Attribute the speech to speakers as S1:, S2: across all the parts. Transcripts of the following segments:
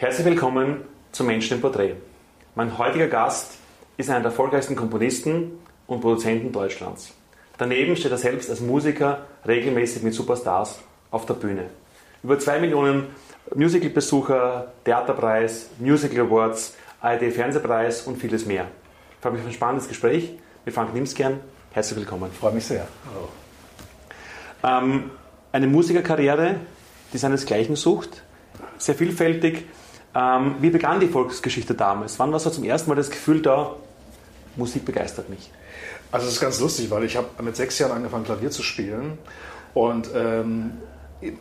S1: Herzlich willkommen zum Menschen im Porträt. Mein heutiger Gast ist einer der erfolgreichsten Komponisten und Produzenten Deutschlands. Daneben steht er selbst als Musiker regelmäßig mit Superstars auf der Bühne. Über zwei Millionen Musical-Besucher, Theaterpreis, Musical Awards, ARD-Fernsehpreis und vieles mehr. Ich freue mich auf ein spannendes Gespräch mit Frank Nimskern. Herzlich willkommen.
S2: Freue mich sehr. Hallo.
S1: Ähm, eine Musikerkarriere, die seinesgleichen sucht, sehr vielfältig. Ähm, wie begann die Volksgeschichte damals? Wann war so zum ersten Mal das Gefühl da, Musik begeistert mich?
S2: Also es ist ganz lustig, weil ich habe mit sechs Jahren angefangen Klavier zu spielen und ähm,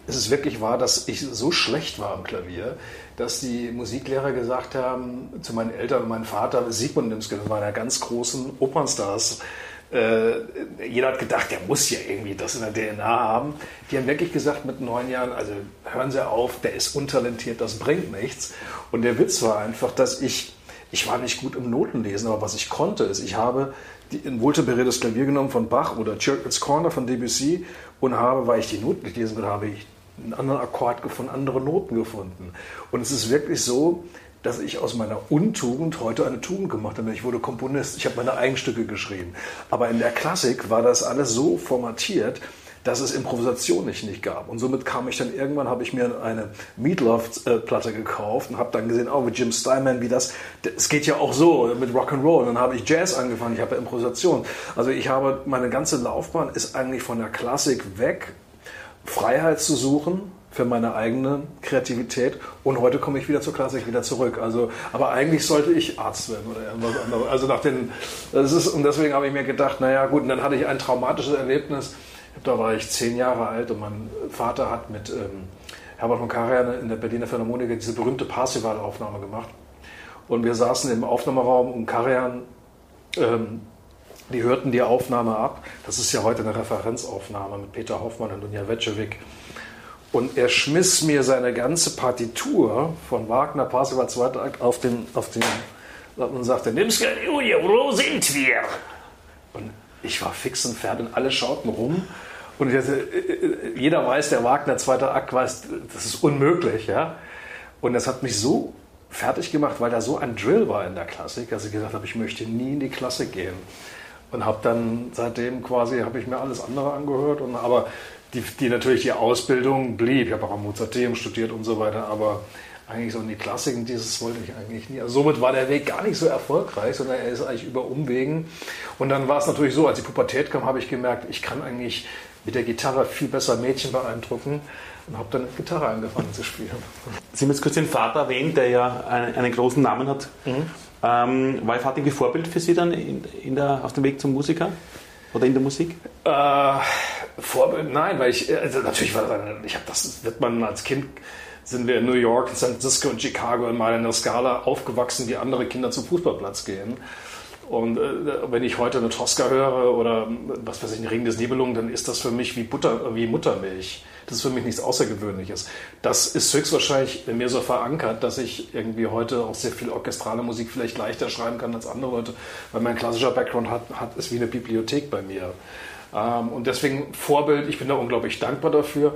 S2: es ist wirklich wahr, dass ich so schlecht war am Klavier, dass die Musiklehrer gesagt haben zu meinen Eltern und meinem Vater, Sigmund Nimske, das war einer ganz großen Opernstars, äh, jeder hat gedacht, der muss ja irgendwie das in der DNA haben. Die haben wirklich gesagt mit neun Jahren, also hören Sie auf, der ist untalentiert, das bringt nichts. Und der Witz war einfach, dass ich, ich war nicht gut im Notenlesen, aber was ich konnte, ist, ich habe die, ein wohltemperiertes Klavier genommen von Bach oder Churchill's Corner von Debussy und habe, weil ich die Noten nicht lesen konnte, habe ich einen anderen Akkord gefunden, andere Noten gefunden. Und es ist wirklich so, dass ich aus meiner Untugend heute eine Tugend gemacht habe. Ich wurde Komponist, ich habe meine Eigenstücke geschrieben. Aber in der Klassik war das alles so formatiert, dass es Improvisation nicht, nicht gab. Und somit kam ich dann irgendwann, habe ich mir eine Meatloaf-Platte gekauft und habe dann gesehen, oh, mit Jim Steinman, wie das, es geht ja auch so mit Rock'n'Roll. Und dann habe ich Jazz angefangen, ich habe Improvisation. Also ich habe, meine ganze Laufbahn ist eigentlich von der Klassik weg, Freiheit zu suchen, für meine eigene Kreativität und heute komme ich wieder zur Klassik wieder zurück. Also, aber eigentlich sollte ich Arzt werden oder irgendwas anderes. Also nach den, das ist, und deswegen habe ich mir gedacht, naja gut, und dann hatte ich ein traumatisches Erlebnis. Da war ich zehn Jahre alt und mein Vater hat mit ähm, Herbert von Karajan in der Berliner Philharmoniker diese berühmte Parsival-Aufnahme gemacht. Und wir saßen im Aufnahmeraum und Karajan, ähm, die hörten die Aufnahme ab. Das ist ja heute eine Referenzaufnahme mit Peter Hoffmann und Dunja Wetschewik. Und er schmiss mir seine ganze Partitur von Wagner, Parsival, zweiter Akt auf den, auf den, und sagte, nimm's Julia, wo sind wir? Und ich war fix und fertig und alle schauten rum. Und dachte, jeder weiß, der Wagner, zweiter Akt, weiß, das ist unmöglich, ja. Und das hat mich so fertig gemacht, weil da so ein Drill war in der Klassik, dass ich gesagt habe, ich möchte nie in die Klassik gehen. Und habe dann seitdem quasi, habe ich mir alles andere angehört. Und, aber die, die natürlich die Ausbildung blieb. Ich habe auch am Mozarteum studiert und so weiter, aber eigentlich so in die Klassiken, dieses wollte ich eigentlich nie. Also somit war der Weg gar nicht so erfolgreich, sondern er ist eigentlich über Umwegen. Und dann war es natürlich so, als die Pubertät kam, habe ich gemerkt, ich kann eigentlich mit der Gitarre viel besser Mädchen beeindrucken und habe dann Gitarre angefangen zu spielen.
S1: Sie haben jetzt kurz den Vater erwähnt, der ja einen, einen großen Namen hat. Mhm. Ähm, war Ihr Vater ein Vorbild für Sie dann in, in der, auf dem Weg zum Musiker? Oder in der Musik?
S2: Äh, Vorbild, nein, weil ich, also natürlich war ich habe das, wird man als Kind, sind wir in New York, in San Francisco und Chicago in meiner Skala aufgewachsen, wie andere Kinder zum Fußballplatz gehen. Und äh, wenn ich heute eine Tosca höre oder was weiß ich, ein Ring des Nibelungen, dann ist das für mich wie Butter, wie Muttermilch. Das ist für mich nichts Außergewöhnliches. Das ist höchstwahrscheinlich in mir so verankert, dass ich irgendwie heute auch sehr viel orchestrale Musik vielleicht leichter schreiben kann als andere Leute, weil mein klassischer Background hat, hat ist wie eine Bibliothek bei mir. Ähm, und deswegen Vorbild, ich bin da unglaublich dankbar dafür.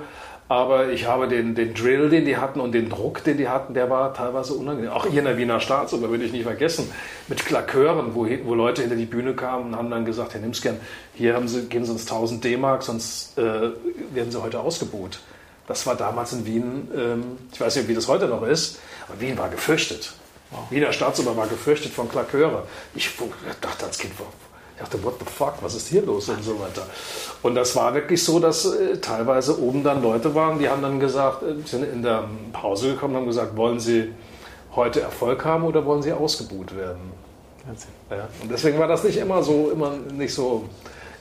S2: Aber ich habe den, den Drill, den die hatten und den Druck, den die hatten, der war teilweise unangenehm. Auch hier in der Wiener Staatsoper will ich nicht vergessen. Mit Klakören, wo, wo Leute hinter die Bühne kamen und haben dann gesagt, Herr Nimsken, hier haben Sie, geben Sie uns 1000 D-Mark, sonst äh, werden Sie heute ausgebucht. Das war damals in Wien, ähm, ich weiß nicht, wie das heute noch ist, aber Wien war gefürchtet. Wow. Wiener Staatsoper war gefürchtet von Klaköre. Ich dachte als Kind, ich dachte, what the fuck, was ist hier los und so weiter. Und das war wirklich so, dass äh, teilweise oben dann Leute waren, die haben dann gesagt, äh, sind in der Pause gekommen und haben gesagt, wollen Sie heute Erfolg haben oder wollen Sie ausgebuht werden? Ja, und deswegen war das nicht immer so, immer nicht so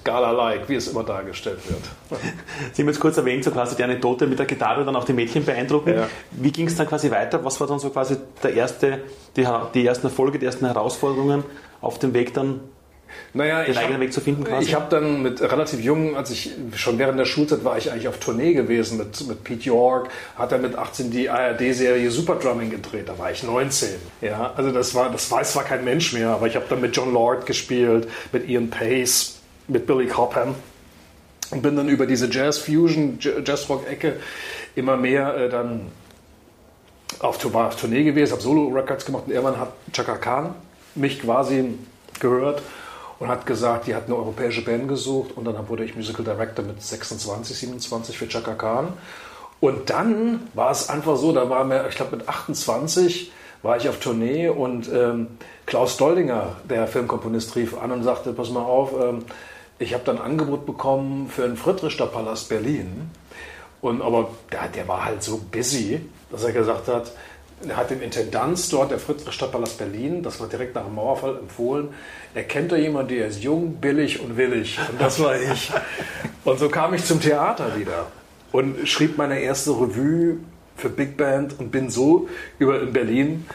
S2: Gala-like, wie es immer dargestellt wird.
S1: Sie haben jetzt kurz erwähnt, so quasi die Anekdote mit der Gitarre dann auch die Mädchen beeindrucken. Ja. Wie ging es dann quasi weiter? Was war dann so quasi der erste, die, die ersten Erfolge, die ersten Herausforderungen auf dem Weg dann
S2: naja, den eigenen hab, Weg zu finden quasi? Ich habe dann mit relativ jung, als ich schon während der Schulzeit war ich eigentlich auf Tournee gewesen mit, mit Pete York, hat er mit 18 die ARD-Serie Super Drumming gedreht, da war ich 19. Ja, also das war, das weiß zwar kein Mensch mehr, aber ich habe dann mit John Lord gespielt, mit Ian Pace, mit Billy Cobham und bin dann über diese Jazz-Fusion, Jazz-Rock-Ecke immer mehr äh, dann auf, war auf Tournee gewesen, habe Solo-Records gemacht und irgendwann hat Chaka Khan mich quasi gehört und hat gesagt, die hat eine europäische Band gesucht und dann wurde ich Musical Director mit 26, 27 für Chaka Khan. Und dann war es einfach so, da war mir, ich glaube mit 28 war ich auf Tournee und ähm, Klaus Doldinger, der Filmkomponist, rief an und sagte, pass mal auf, ähm, ich habe dann ein Angebot bekommen für den Friedrichster Palast Berlin. Und, aber der, der war halt so busy, dass er gesagt hat, er hat den Intendanz dort, der Friedrichster Palast Berlin, das war direkt nach dem Mauerfall empfohlen. Er kennt da jemanden, der ist jung, billig und willig. Und das war ich. Und so kam ich zum Theater wieder und schrieb meine erste Revue für Big Band und bin so über in Berlin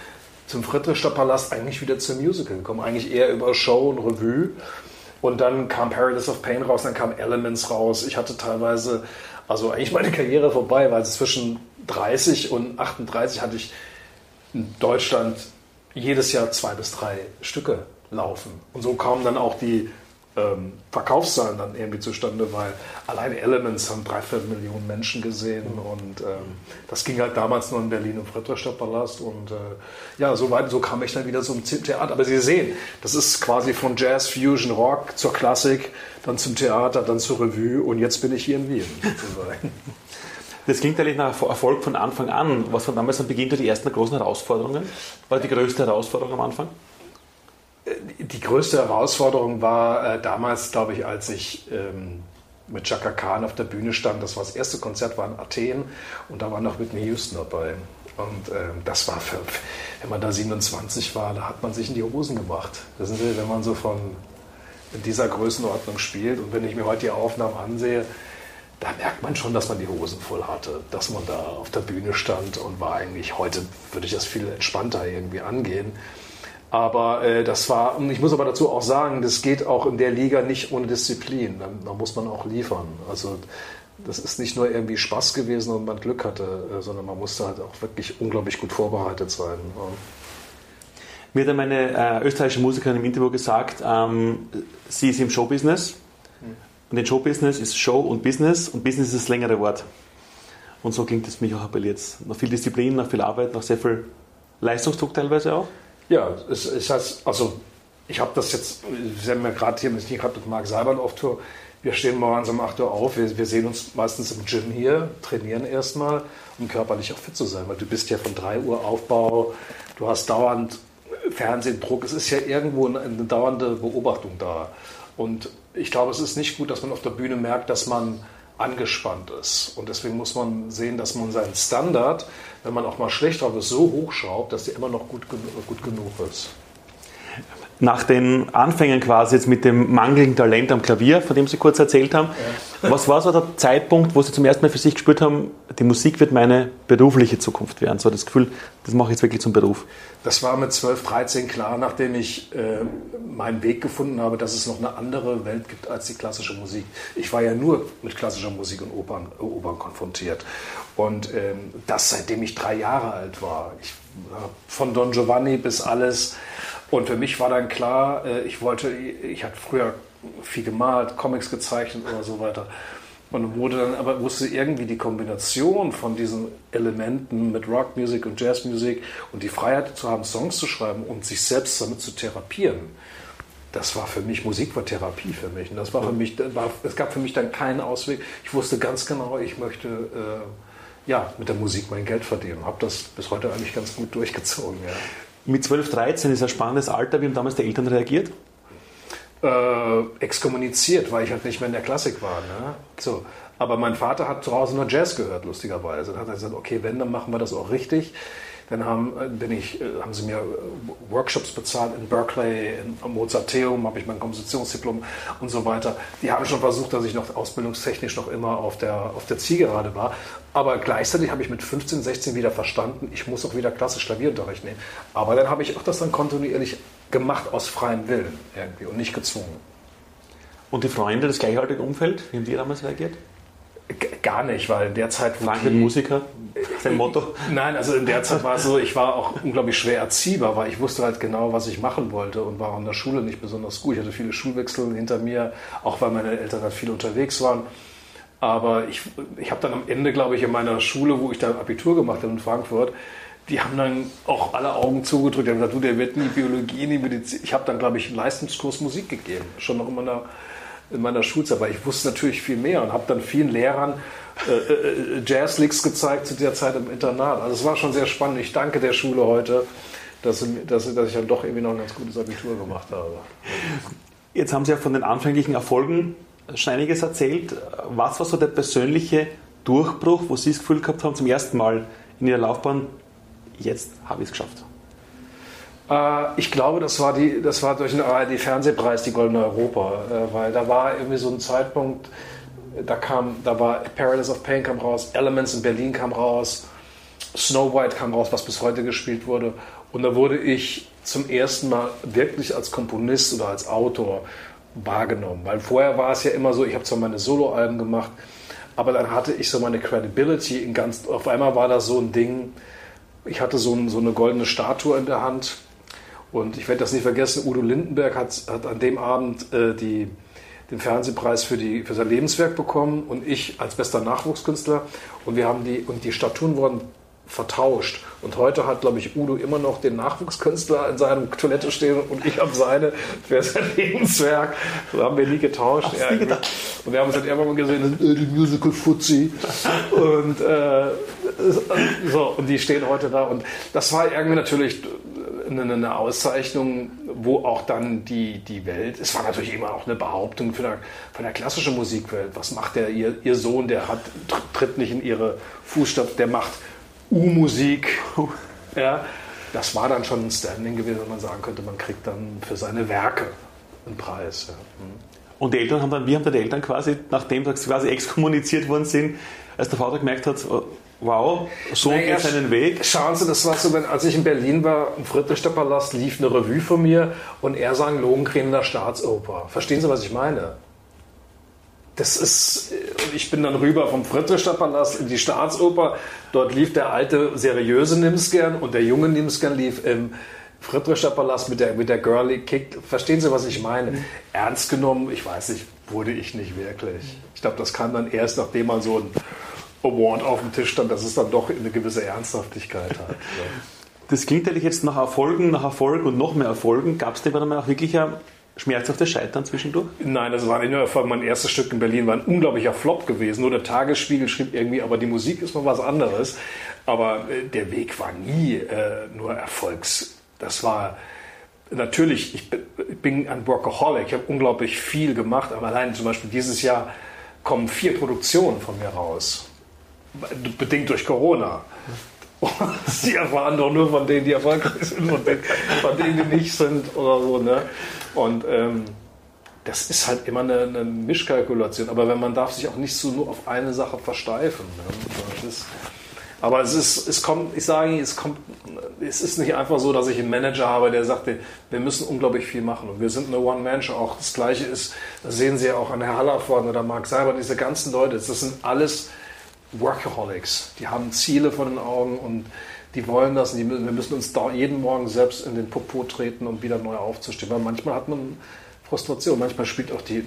S2: zum Friedrichster Palast eigentlich wieder zum Musical gekommen. Eigentlich eher über Show und Revue. Und dann kam Paradise of Pain raus, dann kam Elements raus. Ich hatte teilweise, also eigentlich meine Karriere vorbei, weil zwischen 30 und 38 hatte ich in Deutschland jedes Jahr zwei bis drei Stücke laufen. Und so kamen dann auch die ähm, Verkaufszahlen dann irgendwie zustande, weil alleine Elements haben dreiviertel Millionen Menschen gesehen und ähm, das ging halt damals nur in Berlin im Friedrichstadtpalast und äh, ja, so, weit, so kam ich dann wieder zum Theater. Aber Sie sehen, das ist quasi von Jazz, Fusion, Rock zur Klassik, dann zum Theater, dann zur Revue und jetzt bin ich hier in Wien sozusagen.
S1: Das klingt eigentlich nach Erfolg von Anfang an. Was waren damals am Beginn die ersten großen Herausforderungen? War die größte Herausforderung am Anfang?
S2: Die größte Herausforderung war äh, damals, glaube ich, als ich ähm, mit Chaka Khan auf der Bühne stand. Das war das erste Konzert, war in Athen und da war noch Whitney Houston dabei. Und äh, das war, für, wenn man da 27 war, da hat man sich in die Hosen gemacht. Wissen Sie, wenn man so von in dieser Größenordnung spielt und wenn ich mir heute die Aufnahmen ansehe, da merkt man schon, dass man die Hosen voll hatte, dass man da auf der Bühne stand und war eigentlich, heute würde ich das viel entspannter irgendwie angehen. Aber äh, das war, ich muss aber dazu auch sagen, das geht auch in der Liga nicht ohne Disziplin. Da, da, muss man auch liefern. Also das ist nicht nur irgendwie Spaß gewesen und man Glück hatte, äh, sondern man musste halt auch wirklich unglaublich gut vorbereitet sein. Ja.
S1: Mir hat meine äh, österreichische Musikerin im Interview gesagt, ähm, sie ist im Showbusiness. Und in Showbusiness ist Show und Business und Business ist das längere Wort. Und so klingt es mich auch appelliert. Nach viel Disziplin, nach viel Arbeit, nach sehr viel Leistungsdruck teilweise auch.
S2: Ja, es, es heißt, also ich habe das jetzt, Sie haben ja gerade hier mit, mit Marc Seibern auf Tour, wir stehen morgens um 8 Uhr auf, wir, wir, sehen uns meistens im Gym hier, trainieren erstmal, um körperlich auch fit zu sein, weil du bist ja von 3 Uhr Aufbau, du hast dauernd Fernsehdruck, es ist ja irgendwo eine, eine dauernde Beobachtung da. Und ich glaube, es ist nicht gut, dass man auf der Bühne merkt, dass man angespannt ist. Und deswegen muss man sehen, dass man seinen Standard, wenn man auch mal schlecht drauf ist, so hochschraubt, dass der immer noch gut, gut genug ist.
S1: Nach den Anfängen quasi jetzt mit dem mangelnden Talent am Klavier, von dem Sie kurz erzählt haben, ja. was war so der Zeitpunkt, wo Sie zum ersten Mal für sich gespürt haben, die Musik wird meine berufliche Zukunft werden? So das Gefühl, das mache ich jetzt wirklich zum Beruf.
S2: Das war mit 12, 13 klar, nachdem ich äh, meinen Weg gefunden habe, dass es noch eine andere Welt gibt als die klassische Musik. Ich war ja nur mit klassischer Musik und Opern, äh, Opern konfrontiert. Und ähm, das seitdem ich drei Jahre alt war. Ich, äh, von Don Giovanni bis alles. Und für mich war dann klar, äh, ich wollte, ich hatte früher viel gemalt, Comics gezeichnet oder so weiter. Und wurde dann aber wusste irgendwie die Kombination von diesen Elementen mit Rockmusik und Jazzmusik und die Freiheit zu haben, Songs zu schreiben und sich selbst damit zu therapieren. Das war für mich, Musik war Therapie für mich. Und das war für mich, war, es gab für mich dann keinen Ausweg. Ich wusste ganz genau, ich möchte äh, ja, mit der Musik mein Geld verdienen. Habe das bis heute eigentlich ganz gut durchgezogen. Ja.
S1: Mit 12, 13 ist ein spannendes Alter. Wie haben damals die Eltern reagiert?
S2: äh, exkommuniziert, weil ich halt nicht mehr in der Klassik war. Ne? So. Aber mein Vater hat zu Hause nur Jazz gehört, lustigerweise. Dann hat er gesagt, okay, wenn, dann machen wir das auch richtig. Dann haben, äh, bin ich, äh, haben sie mir äh, Workshops bezahlt in Berkeley, in Mozarteum, habe ich mein Kompositionsdiplom und so weiter. Die haben schon versucht, dass ich noch ausbildungstechnisch noch immer auf der, auf der Zielgerade war. Aber gleichzeitig habe ich mit 15, 16 wieder verstanden, ich muss auch wieder klassisch Klavierunterricht nehmen. Aber dann habe ich auch das dann kontinuierlich gemacht aus freiem Willen irgendwie und nicht gezwungen.
S1: Und die Freunde, das gleichaltrige Umfeld, wie haben die damals reagiert?
S2: Gar nicht, weil in der Zeit.
S1: Frank wird Musiker, sein Motto.
S2: Nein, also in der Zeit war es so, ich war auch unglaublich schwer erziehbar, weil ich wusste halt genau, was ich machen wollte und war an der Schule nicht besonders gut. Ich hatte viele Schulwechsel hinter mir, auch weil meine Eltern halt viel unterwegs waren. Aber ich, ich habe dann am Ende, glaube ich, in meiner Schule, wo ich dann Abitur gemacht habe in Frankfurt, die haben dann auch alle Augen zugedrückt. Die haben gesagt, du, der wird nie Biologie, nie Medizin. Ich habe dann, glaube ich, einen Leistungskurs Musik gegeben, schon noch in meiner, in meiner Schulzeit. Aber ich wusste natürlich viel mehr und habe dann vielen Lehrern äh, äh, Jazzlicks gezeigt zu der Zeit im Internat. Also es war schon sehr spannend. Ich danke der Schule heute, dass, dass, dass ich dann doch irgendwie noch ein ganz gutes Abitur gemacht habe.
S1: Jetzt haben Sie ja von den anfänglichen Erfolgen schon einiges erzählt. Was war so der persönliche Durchbruch, wo Sie das Gefühl gehabt haben, zum ersten Mal in Ihrer Laufbahn, jetzt habe ich es geschafft?
S2: Äh, ich glaube, das war, die, das war durch den ARD-Fernsehpreis die Goldene Europa, äh, weil da war irgendwie so ein Zeitpunkt, da kam, da war Paradise of Pain kam raus, Elements in Berlin kam raus, Snow White kam raus, was bis heute gespielt wurde. Und da wurde ich zum ersten Mal wirklich als Komponist oder als Autor wahrgenommen. Weil vorher war es ja immer so, ich habe zwar meine Soloalben gemacht, aber dann hatte ich so meine Credibility in ganz. Auf einmal war das so ein Ding. Ich hatte so, ein, so eine goldene Statue in der Hand. Und ich werde das nicht vergessen, Udo Lindenberg hat, hat an dem Abend äh, die, den Fernsehpreis für, die, für sein Lebenswerk bekommen und ich als bester Nachwuchskünstler. Und wir haben die, und die Statuen wurden vertauscht. Und heute hat, glaube ich, Udo immer noch den Nachwuchskünstler in seinem Toilette stehen und ich habe seine für sein Lebenswerk. So haben wir nie getauscht. Ja, und wir haben uns dann irgendwann mal gesehen, äh, die Musical Fuzzi. Und, äh, so, und die stehen heute da. Und das war irgendwie natürlich eine, eine, Auszeichnung, wo auch dann die, die Welt, es war natürlich immer auch eine Behauptung für der, für der klassischen Musikwelt. Was macht der, ihr, ihr Sohn, der hat, tritt nicht in ihre Fußstapfen, der macht U-Musik. Ja, das war dann schon ein Standing gewesen, wenn man sagen könnte, man kriegt dann für seine Werke einen Preis. Ja. Mhm.
S1: Und die Eltern haben dann, wie haben die Eltern quasi, nachdem sie quasi exkommuniziert worden sind, als der Vater gemerkt hat, wow, so naja, geht seinen Weg.
S2: Schauen Sie, das war so, wenn, als ich in Berlin war, im Friedrichstadtpalast lief eine Revue von mir und er sang Lohengrin in der Staatsoper. Verstehen Sie, was ich meine? das ist, ich bin dann rüber vom Friedrichstadtpalast in die Staatsoper. Dort lief der alte, seriöse Nimsgern und der junge Nimsgern lief im Friedrichstadtpalast mit der, mit der Girly Kick. Verstehen Sie, was ich meine? Mhm. Ernst genommen, ich weiß nicht, wurde ich nicht wirklich. Ich glaube, das kam dann erst, nachdem man so ein Award auf dem Tisch stand, dass es dann doch eine gewisse Ernsthaftigkeit hat.
S1: Das klingt eigentlich jetzt nach Erfolgen, nach Erfolg und noch mehr Erfolgen. Gab es denn dann auch wirklich ein schmerzhaftes Scheitern zwischendurch?
S2: Nein, das war nicht nur Erfolg. Mein erstes Stück in Berlin war ein unglaublicher Flop gewesen. Nur der Tagesspiegel schrieb irgendwie, aber die Musik ist mal was anderes. Aber äh, der Weg war nie äh, nur Erfolgs. Das war natürlich, ich bin ein Workaholic. Ich habe unglaublich viel gemacht. Aber allein zum Beispiel dieses Jahr kommen vier Produktionen von mir raus. Bedingt durch Corona. die erfahren doch nur von denen, die erfolgreich sind, von denen, von denen die nicht sind oder so. Ne? Und ähm, das ist halt immer eine, eine, Mischkalkulation. Aber wenn man darf sich auch nicht so nur auf eine Sache versteifen. Ne? Ist, aber es ist, es kommt, ich sage es kommt, es ist nicht einfach so, dass ich einen Manager habe, der sagt, wir müssen unglaublich viel machen. Und wir sind eine One-Man-Show. Auch das Gleiche ist, das sehen Sie ja auch an Herr Hallerford oder Mark Seiber, diese ganzen Leute, das sind alles Workaholics. Die haben Ziele vor den Augen und die wollen das. Die, wir müssen uns da jeden Morgen selbst in den Popo treten, um wieder neu aufzustehen. Weil manchmal hat man Frustration. Manchmal spielt auch die,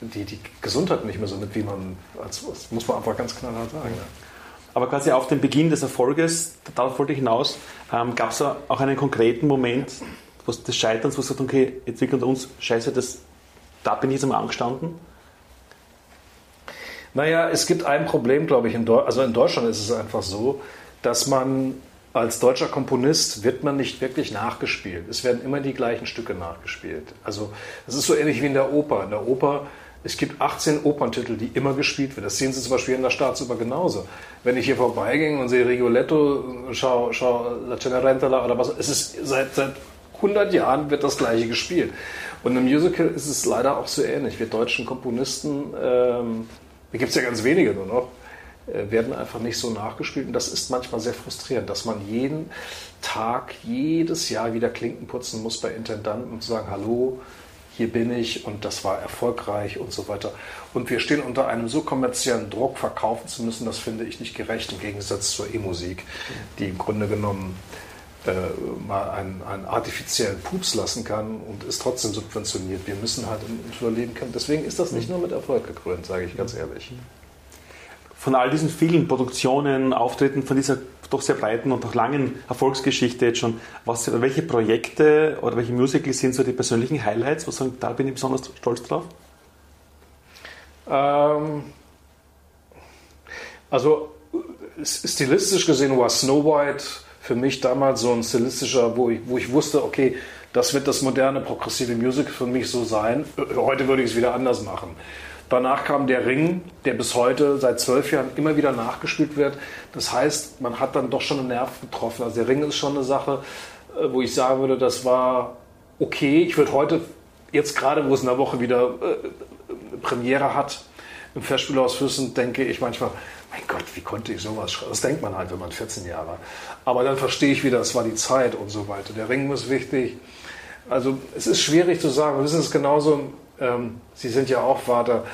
S2: die, die Gesundheit nicht mehr so mit, wie man, als, das muss man einfach ganz knallhart sagen.
S1: Aber quasi auf den Beginn des Erfolges, darauf wollte ich hinaus, ähm, gab es auch einen konkreten Moment des Scheiterns, wo es sagt, okay, unter uns, scheiße, das, da bin ich jetzt einmal angestanden?
S2: Naja, es gibt ein Problem, glaube ich, in, also in Deutschland ist es einfach so, dass man als deutscher Komponist wird man nicht wirklich nachgespielt. Es werden immer die gleichen Stücke nachgespielt. Also das ist so ähnlich wie in der Oper. In der Oper, es gibt 18 Operntitel, die immer gespielt werden. Das sehen Sie zum Beispiel in der Staatsoper genauso. Wenn ich hier vorbeigehe und sehe Rigoletto, schau, schau La Cenerentola oder was, es ist seit, seit 100 Jahren wird das gleiche gespielt. Und im Musical ist es leider auch so ähnlich. Wir deutschen Komponisten, ähm, da gibt es ja ganz wenige nur noch, äh, werden einfach nicht so nachgespielt. Und das ist manchmal sehr frustrierend, dass man jeden Tag, jedes Jahr wieder Klinken putzen muss bei Intendanten und sagen, hallo, hier bin ich und das war erfolgreich und so weiter. Und wir stehen unter einem so kommerziellen Druck, verkaufen zu müssen, das finde ich nicht gerecht im Gegensatz zur E-Musik, die im Grunde genommen äh, mal einen, einen, artifiziellen Pups lassen kann und ist trotzdem subventioniert. Wir müssen halt überleben können. Deswegen ist das nicht nur mit Erfolg gekrönt, sage ich ganz ehrlich
S1: von all diesen vielen Produktionen, Auftritten, von dieser doch sehr breiten und auch langen Erfolgsgeschichte jetzt schon. Was, welche Projekte oder welche Musicals sind so die persönlichen Highlights? Was sagen, da bin ich besonders stolz drauf?
S2: Ähm, also stilistisch gesehen war Snow White für mich damals so ein stilistischer, wo ich, wo ich wusste, okay, das wird das moderne progressive Music für mich so sein. Heute würde ich es wieder anders machen. Danach kam der Ring, der bis heute seit zwölf Jahren immer wieder nachgespielt wird. Das heißt, man hat dann doch schon einen Nerv getroffen. Also der Ring ist schon eine Sache, äh, wo ich sagen würde, das war okay. Ich würde heute, jetzt gerade, wo es in der Woche wieder äh, Premiere hat, im Festspielhaus Füssen, denke ich manchmal, mein Gott, wie konnte ich sowas schreiben? Das denkt man halt, wenn man 14 Jahre. Aber dann verstehe ich wieder, es war die Zeit und so weiter. Der Ring ist wichtig. Also es ist schwierig zu sagen. Wir wissen es genauso. Ähm, Sie sind ja auch Vater.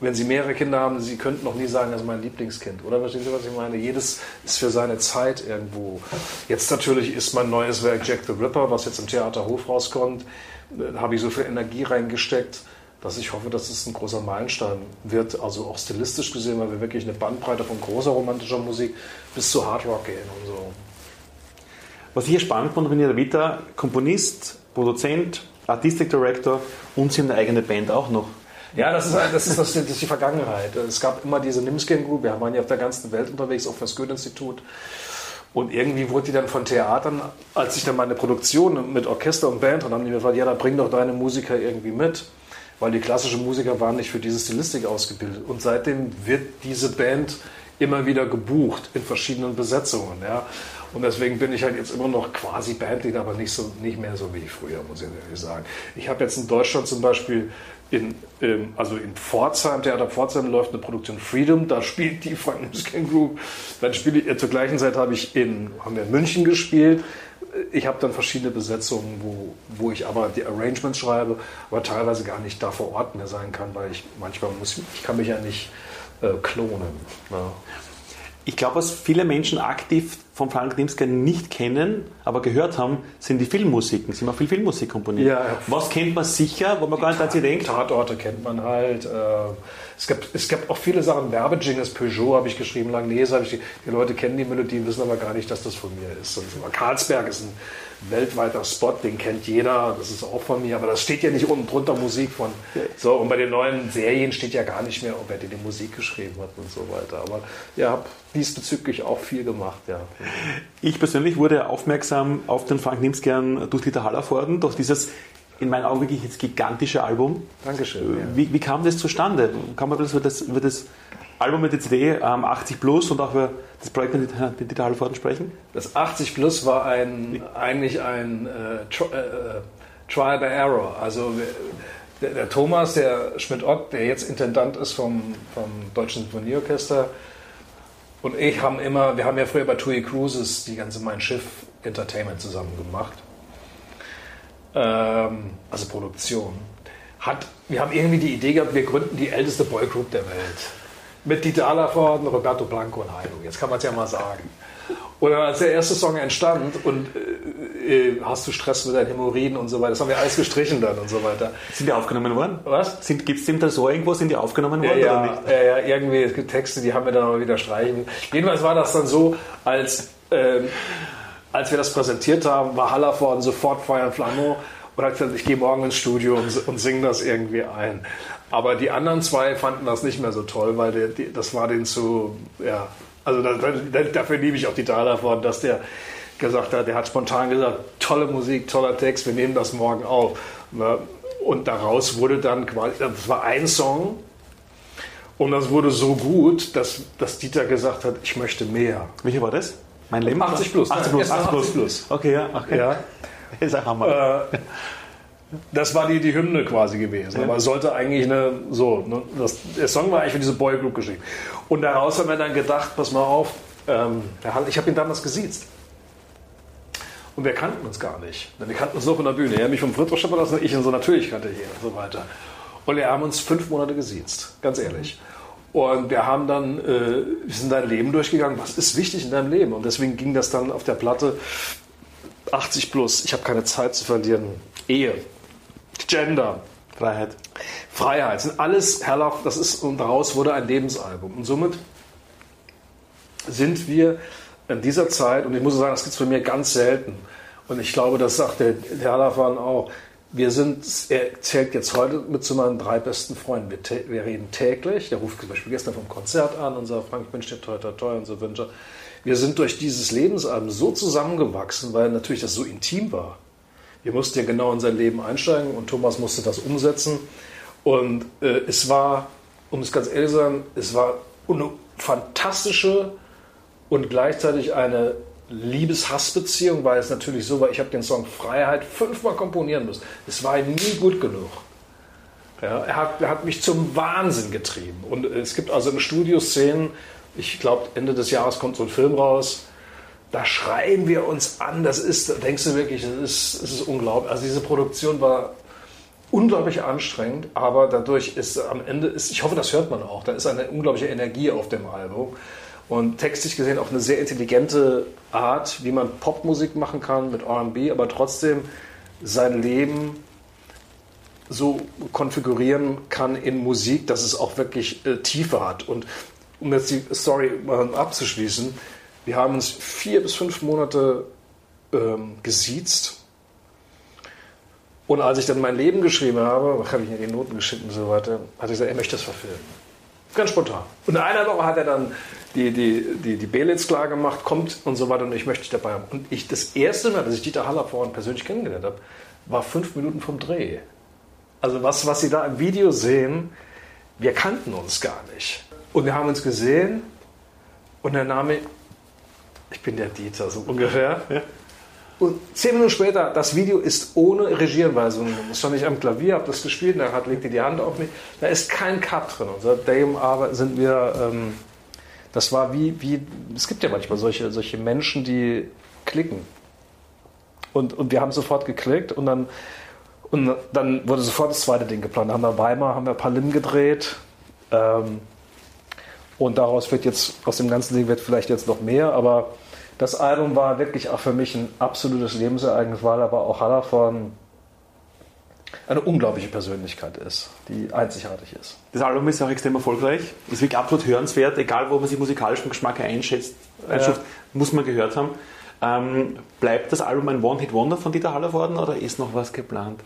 S2: Wenn Sie mehrere Kinder haben, Sie könnten noch nie sagen, das ist mein Lieblingskind. Oder verstehen Sie, was ich meine? Jedes ist für seine Zeit irgendwo. Jetzt natürlich ist mein neues Werk Jack the Ripper, was jetzt im Theater Hof rauskommt. Da habe ich so viel Energie reingesteckt dass ich hoffe, dass es ein großer Meilenstein wird, also auch stilistisch gesehen, weil wir wirklich eine Bandbreite von großer romantischer Musik bis zu Hard Rock gehen und so.
S1: Was ich hier spannend fand, René Vita, Komponist, Produzent, Artistic Director und Sie haben eine eigene Band auch noch.
S2: Ja, das ist, das, ist, das ist die Vergangenheit. Es gab immer diese Nimskin Group, wir waren ja auf der ganzen Welt unterwegs, auch für das Goethe-Institut. Und irgendwie wurde die dann von Theatern, als ich dann meine Produktion mit Orchester und Band, dann haben die mir gesagt, ja, dann bring doch deine Musiker irgendwie mit weil die klassischen Musiker waren nicht für diese Stilistik ausgebildet. Und seitdem wird diese Band immer wieder gebucht in verschiedenen Besetzungen. Ja. Und deswegen bin ich halt jetzt immer noch quasi Bandleader, aber nicht, so, nicht mehr so wie früher, muss ich ehrlich sagen. Ich habe jetzt in Deutschland zum Beispiel in, ähm, also in Pforzheim, Theater Pforzheim läuft eine Produktion Freedom, da spielt die Frank Muskin Group. Dann spiele ich, zur gleichen Zeit habe ich in, haben wir in München gespielt ich habe dann verschiedene Besetzungen, wo, wo ich aber die Arrangements schreibe, aber teilweise gar nicht da vor Ort mehr sein kann, weil ich manchmal muss, ich kann mich ja nicht äh, klonen. Ja.
S1: Ich glaube, was viele Menschen aktiv von Frank Nimsker nicht kennen, aber gehört haben, sind die Filmmusiken. Sie haben auch viel Filmmusik komponiert. Ja, was kennt man sicher, wo man gar nicht an sie denkt?
S2: Tatorte kennt man halt. Äh, es gab, es gab auch viele Sachen, Werbejingles, Peugeot habe ich geschrieben, Langnese habe ich, die Leute kennen die Melodie, wissen aber gar nicht, dass das von mir ist. Und Karlsberg ist ein weltweiter Spot, den kennt jeder, das ist auch von mir, aber das steht ja nicht unten drunter Musik von. So, und bei den neuen Serien steht ja gar nicht mehr, ob er die Musik geschrieben hat und so weiter. Aber ja, habe diesbezüglich auch viel gemacht, ja.
S1: Ich persönlich wurde aufmerksam auf den Frank Nimskern durch Dieter Hallervorden, durch dieses in meinen Augen wirklich jetzt gigantische Album.
S2: Dankeschön. Ja.
S1: Wie, wie, kam das zustande? Kann man das über, das über das Album mit der CD ähm, 80 Plus und auch über das Projekt mit Dieter Hallervorden sprechen?
S2: Das 80 Plus war ein, eigentlich ein äh, tri äh, Trial by Error. Also der, der Thomas, der Schmidt-Ott, der jetzt Intendant ist vom, vom Deutschen Sinfonieorchester, und ich haben immer, wir haben ja früher bei TUI Cruises die ganze Mein Schiff Entertainment zusammen gemacht ähm, also Produktion, hat, wir haben irgendwie die Idee gehabt, wir gründen die älteste Boygroup der Welt. Mit Dieter Allervorden, Roberto Blanco und Heino. Jetzt kann man es ja mal sagen. Und als der erste Song entstand und äh, äh, hast du Stress mit deinen Hämorrhoiden und so weiter, das haben wir alles gestrichen dann und so weiter.
S1: Sind die aufgenommen worden?
S2: Was?
S1: Gibt es dem da so irgendwo, sind die aufgenommen worden
S2: ja, oder nicht? Ja, ja, irgendwie, es gibt Texte, die haben wir dann aber wieder streichen. Jedenfalls war das dann so, als ähm, als wir das präsentiert haben, war Hallervorden sofort Feuer und Flamme und hat gesagt, ich gehe morgen ins Studio und, und singe das irgendwie ein. Aber die anderen zwei fanden das nicht mehr so toll, weil der, die, das war denen zu, ja, also da, da, dafür liebe ich auch die Hallervorden, dass der gesagt hat, der hat spontan gesagt, tolle Musik, toller Text, wir nehmen das morgen auf. Ne? Und daraus wurde dann quasi, das war ein Song, und das wurde so gut, dass, dass Dieter gesagt hat, ich möchte mehr.
S1: Welcher war das?
S2: Mein Leben?
S1: 80 plus.
S2: 80 plus. 80 plus. plus.
S1: Okay, ja. Okay. ja.
S2: ist ein Hammer. Äh, das war die, die Hymne quasi gewesen. Ja. Aber es sollte eigentlich eine, so, ne, das, der Song war eigentlich für diese Boygroup geschrieben. Und daraus haben wir dann gedacht, pass mal auf, ähm, ich habe ihn damals gesiezt. Und wir kannten uns gar nicht. Wir kannten uns nur von der Bühne. Er hat mich vom Friedhof schippern lassen, ich ihn so natürlich kannte ihn und so weiter. Und wir haben uns fünf Monate gesiezt, ganz ehrlich. Und wir haben dann, äh, wir sind dein Leben durchgegangen, was ist wichtig in deinem Leben? Und deswegen ging das dann auf der Platte 80 plus, ich habe keine Zeit zu verlieren. Ehe, Gender,
S1: Freiheit.
S2: Freiheit, sind alles herrlich, das ist, und daraus wurde ein Lebensalbum. Und somit sind wir, in dieser Zeit, und ich muss sagen, das gibt es bei mir ganz selten, und ich glaube, das sagt der, Halafan auch, wir sind, er zählt jetzt heute mit zu meinen drei besten Freunden. Wir, wir, reden täglich. Der ruft zum Beispiel gestern vom Konzert an sagt, Frank, dir toi, toi, toi und so wünsche. Wir sind durch dieses Lebensalbum so zusammengewachsen, weil natürlich das so intim war. Wir mussten ja genau in sein Leben einsteigen und Thomas musste das umsetzen. Und äh, es war, um es ganz ehrlich zu sagen, es war eine fantastische und gleichzeitig eine Liebes-Hass-Beziehung, weil es natürlich so war, ich habe den Song Freiheit fünfmal komponieren müssen. Es war nie gut genug. Ja, er, hat, er hat mich zum Wahnsinn getrieben. Und es gibt also im Studio Szenen, ich glaube, Ende des Jahres kommt so ein Film raus, da schreien wir uns an. Das ist, denkst du wirklich, das ist, das ist unglaublich. Also diese Produktion war unglaublich anstrengend, aber dadurch ist am Ende, ist, ich hoffe, das hört man auch, da ist eine unglaubliche Energie auf dem Album. Und textlich gesehen auch eine sehr intelligente Art, wie man Popmusik machen kann mit RB, aber trotzdem sein Leben so konfigurieren kann in Musik, dass es auch wirklich äh, Tiefe hat. Und um jetzt die Story mal abzuschließen, wir haben uns vier bis fünf Monate ähm, gesiezt. Und als ich dann mein Leben geschrieben habe, habe ich mir die Noten geschickt und so weiter, hat er gesagt, er möchte das verfilmen. Ganz spontan. Und in einer Woche hat er dann die, die, die, die Belitz klar gemacht, kommt und so weiter und ich möchte dich dabei haben. Und ich, das erste Mal, dass ich Dieter Haller vorhin persönlich kennengelernt habe, war fünf Minuten vom Dreh. Also was, was Sie da im Video sehen, wir kannten uns gar nicht. Und wir haben uns gesehen und der Name, ich bin der Dieter, so ungefähr. Ja. Und zehn Minuten später, das Video ist ohne Regieanweisung. Ich stand nicht am Klavier, habe das gespielt, da hat, legte die Hand auf mich. Da ist kein Cut drin. Und seitdem sind wir ähm, das war wie, wie, es gibt ja manchmal solche, solche Menschen, die klicken. Und, und wir haben sofort geklickt und dann, und dann wurde sofort das zweite Ding geplant. Da haben wir Weimar, haben wir Palim gedreht. Ähm, und daraus wird jetzt, aus dem ganzen Ding wird vielleicht jetzt noch mehr, aber das Album war wirklich auch für mich ein absolutes Lebensereignis, weil aber auch Hallervorden eine unglaubliche Persönlichkeit ist, die einzigartig ist.
S1: Das Album ist auch extrem erfolgreich, ist wirklich absolut hörenswert, egal wo man sich musikalischen Geschmack einschätzt, einschätzt ja. muss man gehört haben. Ähm, bleibt das Album ein One-Hit-Wonder von Dieter Haller worden oder ist noch was geplant?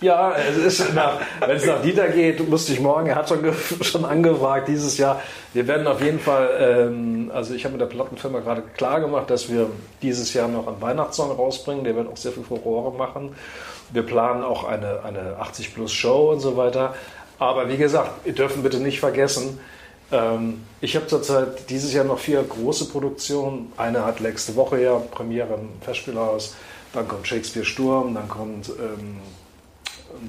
S2: Ja, es ist nach, wenn es nach Dieter geht, lustig ich morgen, er hat schon, schon angefragt dieses Jahr. Wir werden auf jeden Fall, ähm, also ich habe mit der Plattenfirma gerade klar gemacht, dass wir dieses Jahr noch einen Weihnachtssong rausbringen. Der wird auch sehr viel Furore machen. Wir planen auch eine, eine 80 Plus Show und so weiter. Aber wie gesagt, wir dürfen bitte nicht vergessen, ähm, ich habe zurzeit dieses Jahr noch vier große Produktionen. Eine hat letzte Woche ja Premiere im Festspielhaus. Dann kommt Shakespeare Sturm, dann kommt ähm,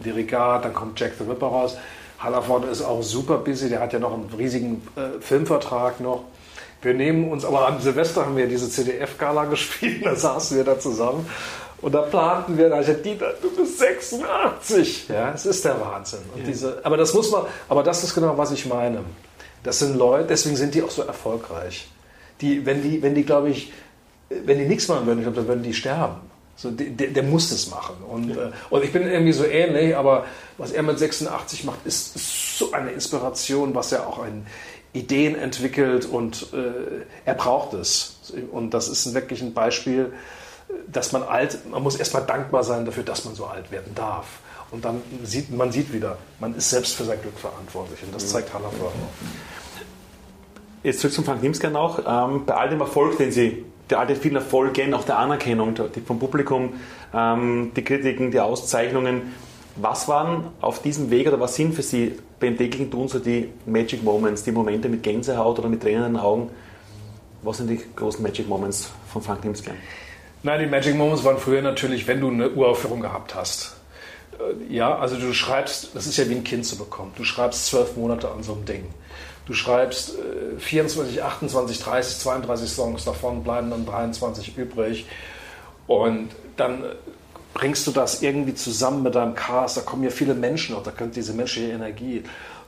S2: Dirigat, dann kommt Jack the Ripper raus. Hallerford ist auch super busy, der hat ja noch einen riesigen äh, Filmvertrag noch. Wir nehmen uns, aber am Silvester haben wir diese CDF-Gala gespielt, da saßen wir da zusammen und da planten wir, da ich Dieter, du bist 86. Ja, es ist der Wahnsinn. Ja. diese, aber das muss man, aber das ist genau, was ich meine. Das sind Leute, deswegen sind die auch so erfolgreich. Die, wenn die, wenn die, glaube ich, wenn die nichts machen würden, ich glaube, dann würden die sterben. So, der, der muss das machen. Und, ja. äh, und ich bin irgendwie so ähnlich, aber was er mit 86 macht, ist, so eine Inspiration, was er auch an Ideen entwickelt und äh, er braucht es. Und das ist wirklich ein Beispiel, dass man alt, man muss erstmal dankbar sein dafür, dass man so alt werden darf. Und dann sieht man sieht wieder, man ist selbst für sein Glück verantwortlich. Und das mhm. zeigt Hannah Wörner.
S1: Jetzt zurück zum Frank Nimsky noch. Ähm, bei all dem Erfolg, den Sie, all den vielen Erfolgen, auch der Anerkennung die vom Publikum, ähm, die Kritiken, die Auszeichnungen, was waren auf diesem Weg oder was sind für Sie beim täglichen Tun so die Magic Moments, die Momente mit Gänsehaut oder mit Tränen in den Augen? Was sind die großen Magic Moments von Frank Nimsky?
S2: Nein, die Magic Moments waren früher natürlich, wenn du eine Uraufführung gehabt hast. Äh, ja, also du schreibst, das ist ja wie ein Kind zu bekommen. Du schreibst zwölf Monate an so einem Ding. Du schreibst 24, 28, 30, 32 Songs, davon bleiben dann 23 übrig. Und dann bringst du das irgendwie zusammen mit deinem Cast. Da kommen ja viele Menschen auch, da kommt diese menschliche Energie.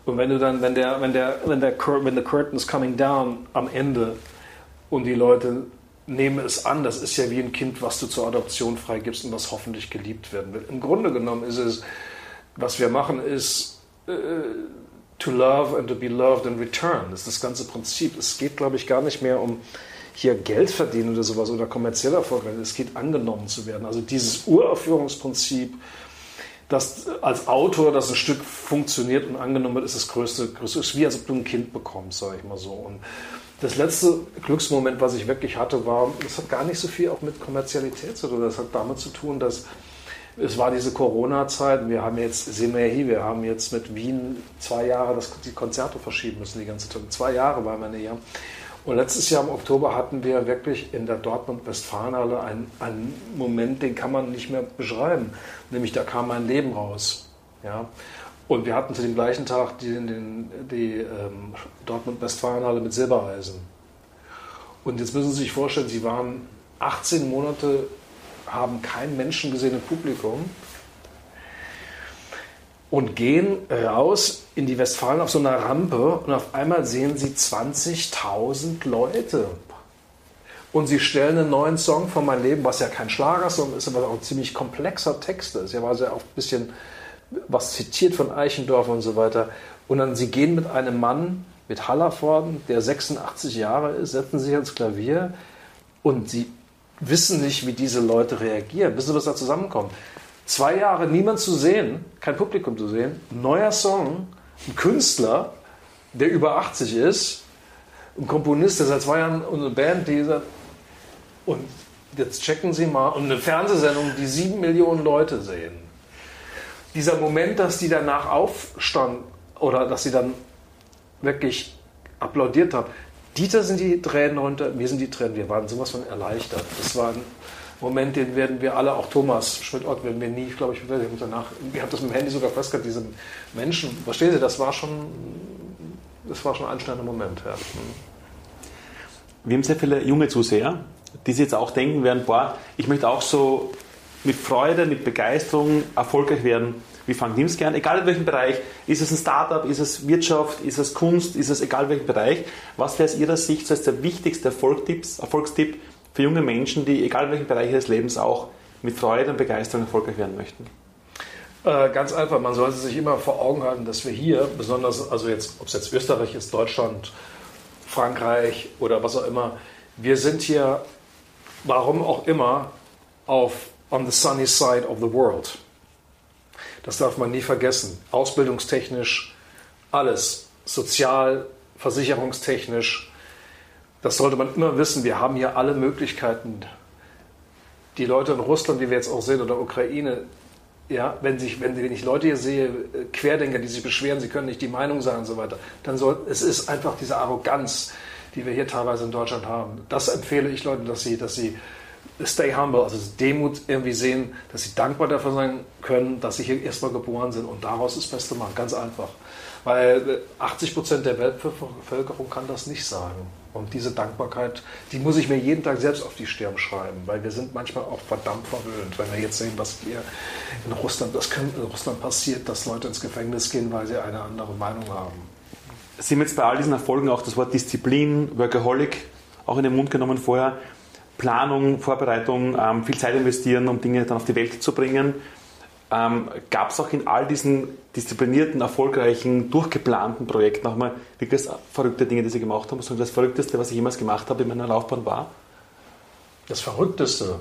S2: Und wenn du dann, wenn der, wenn der, wenn der, wenn the is coming down am Ende und die Leute nehme es an, das ist ja wie ein Kind, was du zur Adoption freigibst und was hoffentlich geliebt werden will. Im Grunde genommen ist es, was wir machen, ist äh, to love and to be loved in return. Das ist das ganze Prinzip. Es geht, glaube ich, gar nicht mehr um hier Geld verdienen oder sowas oder kommerziell erfolgreich. Es geht angenommen zu werden. Also dieses Uraufführungsprinzip, dass als Autor das ein Stück funktioniert und angenommen wird, ist das größte, größte ist wie als ob du ein Kind bekommst, sage ich mal so. Und das letzte Glücksmoment, was ich wirklich hatte, war, das hat gar nicht so viel auch mit Kommerzialität zu tun. Das hat damit zu tun, dass es war diese Corona-Zeit. Wir haben jetzt, sehen wir ja hier, wir haben jetzt mit Wien zwei Jahre das, die Konzerte verschieben müssen, die ganze Zeit. Zwei Jahre waren wir hier. Und letztes Jahr im Oktober hatten wir wirklich in der Dortmund-Westfalenhalle einen, einen Moment, den kann man nicht mehr beschreiben. Nämlich da kam mein Leben raus. Ja? Und wir hatten zu dem gleichen Tag die, die, die ähm, Dortmund-Westfalenhalle mit Silbereisen. Und jetzt müssen Sie sich vorstellen, Sie waren 18 Monate, haben keinen Menschen gesehen im Publikum und gehen raus in die Westfalen auf so einer Rampe und auf einmal sehen Sie 20.000 Leute. Und sie stellen einen neuen Song von meinem Leben, was ja kein Schlagersong ist, aber auch ein ziemlich komplexer Text ist. Ja, war sehr auch ein bisschen was zitiert von Eichendorff und so weiter. Und dann sie gehen mit einem Mann, mit Hallervorden, der 86 Jahre ist, setzen sich ans Klavier und sie wissen nicht, wie diese Leute reagieren. Wissen was da zusammenkommt? Zwei Jahre niemand zu sehen, kein Publikum zu sehen, neuer Song, ein Künstler, der über 80 ist, ein Komponist, der seit zwei Jahren und eine Band, die und jetzt checken Sie mal, und eine Fernsehsendung, die sieben Millionen Leute sehen. Dieser Moment, dass die danach aufstanden oder dass sie dann wirklich applaudiert haben. Dieter sind die Tränen runter, mir sind die Tränen, wir waren sowas von erleichtert. Das war ein Moment, den werden wir alle, auch Thomas Schmidt-Ott, werden wir nie, glaube ich, danach, ich habe das mit dem Handy sogar festgehalten, diese Menschen, verstehen Sie, das war schon, das war schon ein anstrengender Moment. Ja.
S1: Wir haben sehr viele junge Zuseher, die sich jetzt auch denken werden, boah, ich möchte auch so mit Freude, mit Begeisterung erfolgreich werden wie Frank Nimskern, egal in welchem Bereich. Ist es ein Startup, ist es Wirtschaft, ist es Kunst, ist es egal in welchem Bereich. Was wäre aus Ihrer Sicht so als der wichtigste Erfolgstipp für junge Menschen, die egal in welchem Bereich ihres Lebens auch mit Freude und Begeisterung erfolgreich werden möchten?
S2: Äh, ganz einfach, man sollte sich immer vor Augen halten, dass wir hier, besonders, also jetzt, ob es jetzt Österreich ist, Deutschland, Frankreich oder was auch immer, wir sind hier, warum auch immer, auf on the sunny side of the world. Das darf man nie vergessen. Ausbildungstechnisch, alles. Sozial, versicherungstechnisch. Das sollte man immer wissen. Wir haben hier alle Möglichkeiten. Die Leute in Russland, die wir jetzt auch sehen, oder Ukraine, ja, wenn, sich, wenn, wenn ich Leute hier sehe, Querdenker, die sich beschweren, sie können nicht die Meinung sagen und so weiter, dann soll es ist einfach diese Arroganz, die wir hier teilweise in Deutschland haben. Das empfehle ich Leuten, dass sie, dass sie stay humble, also Demut irgendwie sehen, dass sie dankbar dafür sein können, dass sie hier erstmal geboren sind und daraus das Beste machen. Ganz einfach. Weil 80 äh, Prozent der Weltbevölkerung kann das nicht sagen. Und diese Dankbarkeit, die muss ich mir jeden Tag selbst auf die Stirn schreiben, weil wir sind manchmal auch verdammt verwöhnt. Wenn wir jetzt sehen, was hier in Russland, das in Russland passiert, dass Leute ins Gefängnis gehen, weil sie eine andere Meinung haben.
S1: Sie haben jetzt bei all diesen Erfolgen auch das Wort Disziplin, Workaholic auch in den Mund genommen vorher. Planung, Vorbereitung, ähm, viel Zeit investieren, um Dinge dann auf die Welt zu bringen. Ähm, Gab es auch in all diesen disziplinierten, erfolgreichen, durchgeplanten Projekten auch mal wirklich verrückte Dinge, die Sie gemacht haben? Und das Verrückteste, was ich jemals gemacht habe in meiner Laufbahn war?
S2: Das Verrückteste?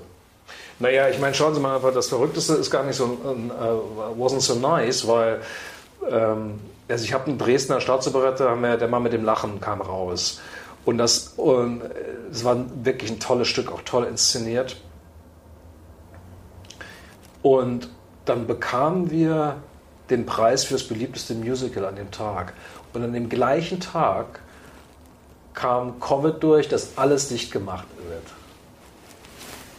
S2: Naja, ich meine, schauen Sie mal einfach, das Verrückteste ist gar nicht so, uh, wasn't so nice, weil ähm, also ich habe einen Dresdner Staatsoperette, der Mann mit dem Lachen kam raus. Und das, und es war wirklich ein tolles Stück, auch toll inszeniert. Und dann bekamen wir den Preis für das beliebteste Musical an dem Tag. Und an dem gleichen Tag kam Covid durch, dass alles dicht gemacht wird.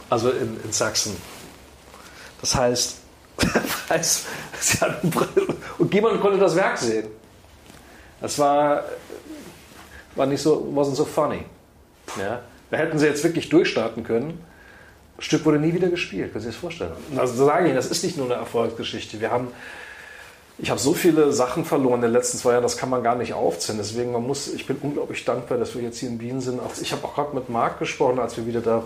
S2: Also in, in Sachsen. Das heißt, Preis, und jemand konnte das Werk sehen. Das war war nicht so, wasn't so funny. Ja? Da hätten sie jetzt wirklich durchstarten können. Das Stück wurde nie wieder gespielt, können Sie sich das vorstellen? Also sage ich Ihnen, das ist nicht nur eine Erfolgsgeschichte. Wir haben, ich habe so viele Sachen verloren in den letzten zwei Jahren, das kann man gar nicht aufzählen. Deswegen, man muss, ich bin unglaublich dankbar, dass wir jetzt hier in Wien sind. Ich habe auch gerade mit Marc gesprochen, als wir wieder da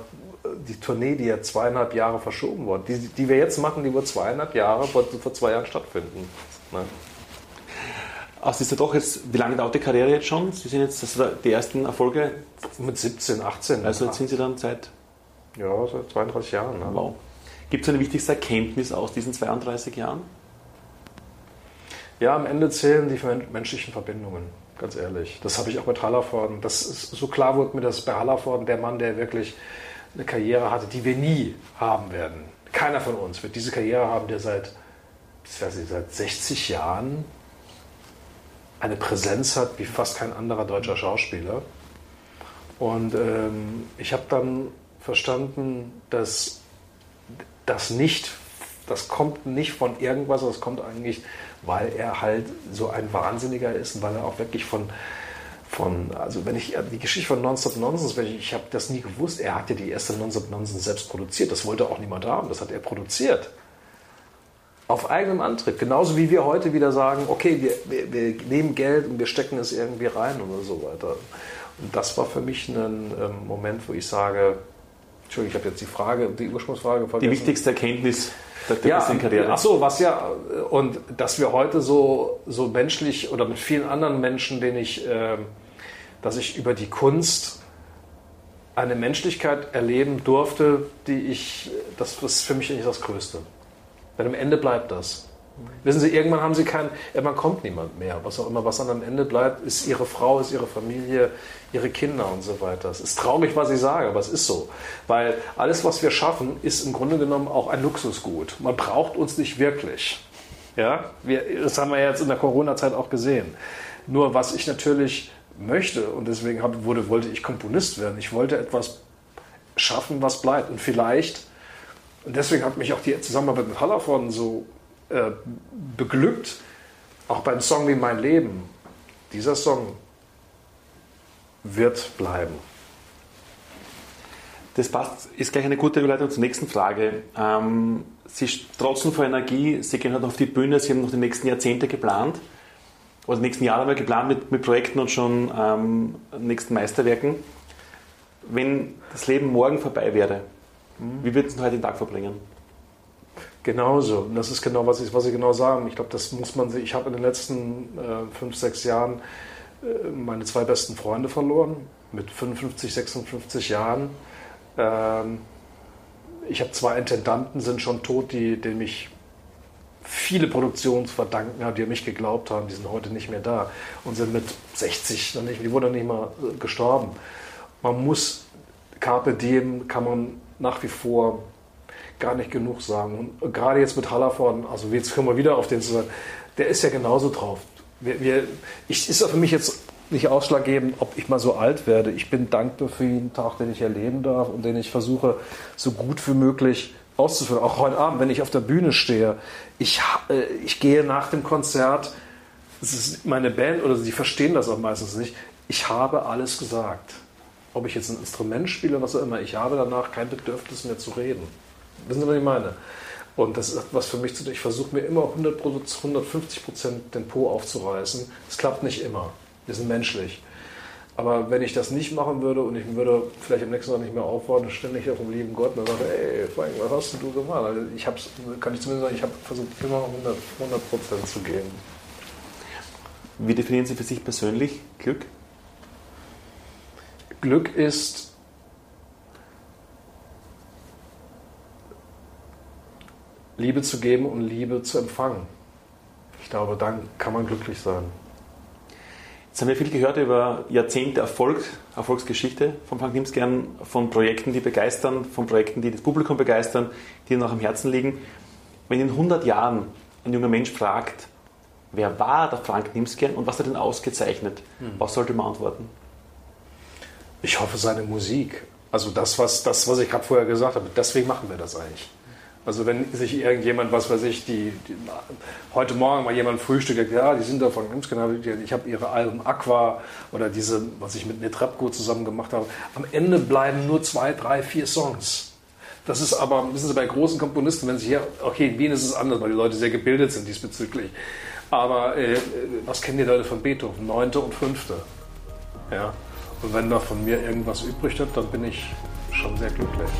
S2: die Tournee, die ja zweieinhalb Jahre verschoben wurde, die, die wir jetzt machen, die wird zweieinhalb Jahre vor, vor zwei Jahren stattfinden. Ne?
S1: Aus dieser doch jetzt, wie lange dauert die Karriere jetzt schon? Sie sind jetzt das die ersten Erfolge?
S2: Mit 17, 18.
S1: Also jetzt sind Sie dann seit.
S2: Ja, seit 32 Jahren. Ne?
S1: Wow. Gibt es eine wichtigste Erkenntnis aus diesen 32 Jahren?
S2: Ja, am Ende zählen die menschlichen Verbindungen, ganz ehrlich. Das habe ich auch mit Hallervorden. Das ist, so klar wurde mir das bei Hallervorden, der Mann, der wirklich eine Karriere hatte, die wir nie haben werden. Keiner von uns wird diese Karriere haben, der seit, ich weiß nicht, seit 60 Jahren eine Präsenz hat wie fast kein anderer deutscher Schauspieler. Und ähm, ich habe dann verstanden, dass das nicht, das kommt nicht von irgendwas, das kommt eigentlich, weil er halt so ein Wahnsinniger ist und weil er auch wirklich von, von also wenn ich die Geschichte von Nonstop Nonsense, ich, ich habe das nie gewusst, er hat ja die erste Nonstop Nonsense selbst produziert, das wollte auch niemand haben, das hat er produziert auf eigenem Antritt. Genauso wie wir heute wieder sagen, okay, wir, wir, wir, nehmen Geld und wir stecken es irgendwie rein oder so weiter. Und das war für mich ein ähm, Moment, wo ich sage, Entschuldigung, ich habe jetzt die Frage, die Ursprungsfrage
S1: vergessen. Die wichtigste Erkenntnis
S2: der, der ja, Karriere. Ach so, was ja, und dass wir heute so, so menschlich oder mit vielen anderen Menschen, denen ich, äh, dass ich über die Kunst eine Menschlichkeit erleben durfte, die ich, das ist für mich eigentlich das Größte. Denn am Ende bleibt das. Wissen Sie, irgendwann haben Sie keinen, irgendwann kommt niemand mehr. Was auch immer, was dann am Ende bleibt, ist Ihre Frau, ist Ihre Familie, Ihre Kinder und so weiter. Es ist traurig, was ich sage, aber es ist so. Weil alles, was wir schaffen, ist im Grunde genommen auch ein Luxusgut. Man braucht uns nicht wirklich. Ja, wir, das haben wir jetzt in der Corona-Zeit auch gesehen. Nur was ich natürlich möchte, und deswegen hab, wurde, wollte ich Komponist werden, ich wollte etwas schaffen, was bleibt. Und vielleicht und deswegen hat mich auch die Zusammenarbeit mit Hallervorden so äh, beglückt, auch beim Song wie Mein Leben. Dieser Song wird bleiben.
S1: Das passt, ist gleich eine gute Überleitung zur nächsten Frage. Ähm, Sie strotzen vor Energie, Sie gehen halt auf die Bühne, Sie haben noch die nächsten Jahrzehnte geplant, oder die nächsten Jahre haben wir geplant mit, mit Projekten und schon ähm, nächsten Meisterwerken. Wenn das Leben morgen vorbei wäre, wie würdest du heute den Tag verbringen?
S2: Genauso. Das ist genau, was ich, was ich genau sagen. Ich glaube, das muss man sich. Ich habe in den letzten äh, fünf, sechs Jahren äh, meine zwei besten Freunde verloren. Mit 55, 56 Jahren. Ähm, ich habe zwei Intendanten, sind schon tot, die, denen ich viele Produktionen zu verdanken habe, die an mich geglaubt haben. Die sind heute nicht mehr da und sind mit 60, noch nicht, die wurden nicht mal äh, gestorben. Man muss Carpe Diem kann man nach wie vor gar nicht genug sagen. Und gerade jetzt mit Hallervorden, also jetzt können wir wieder auf den zu sagen, der ist ja genauso drauf. Wir, wir, ich, ist ja für mich jetzt nicht ausschlaggebend, ob ich mal so alt werde. Ich bin dankbar für jeden Tag, den ich erleben darf und den ich versuche, so gut wie möglich auszuführen. Auch heute Abend, wenn ich auf der Bühne stehe, ich, äh, ich gehe nach dem Konzert, meine Band oder sie verstehen das auch meistens nicht, ich habe alles gesagt ob ich jetzt ein Instrument spiele, was auch immer, ich habe danach kein Bedürfnis mehr zu reden. Wissen Sie, was ich meine? Und das ist was für mich zu tun. Ich versuche mir immer 100, 150 Prozent den Po aufzureißen. Es klappt nicht immer. Wir sind menschlich. Aber wenn ich das nicht machen würde und ich würde vielleicht am nächsten Tag nicht mehr aufwarten, ständig auf dem lieben Gott und sage, ey, Frank, was hast du gemacht? Also ich habe kann ich zumindest sagen, ich habe versucht, immer 100 Prozent zu geben.
S1: Wie definieren Sie für sich persönlich Glück?
S2: Glück ist Liebe zu geben und Liebe zu empfangen. Ich glaube, dann kann man glücklich sein.
S1: Jetzt haben wir viel gehört über Jahrzehnte Erfolg, Erfolgsgeschichte von Frank Nimskern, von Projekten, die begeistern, von Projekten, die das Publikum begeistern, die auch am Herzen liegen. Wenn in 100 Jahren ein junger Mensch fragt, wer war der Frank Nimskern und was hat ihn ausgezeichnet, hm. was sollte man antworten?
S2: Ich hoffe, seine Musik. Also das, was, das, was ich gerade vorher gesagt habe, deswegen machen wir das eigentlich. Also wenn sich irgendjemand, was weiß ich, die, die heute Morgen mal jemand frühstückt, ja, die sind da von Grimskanal, ich habe ihre Alben Aqua oder diese, was ich mit Netrapko zusammen gemacht habe. Am Ende bleiben nur zwei, drei, vier Songs. Das ist aber, wissen Sie, bei großen Komponisten, wenn Sie hier, okay, in Wien ist es anders, weil die Leute sehr gebildet sind diesbezüglich. Aber äh, was kennen die Leute von Beethoven? Neunte und fünfte. Ja. Und wenn da von mir irgendwas übrig hat, dann bin ich schon sehr glücklich.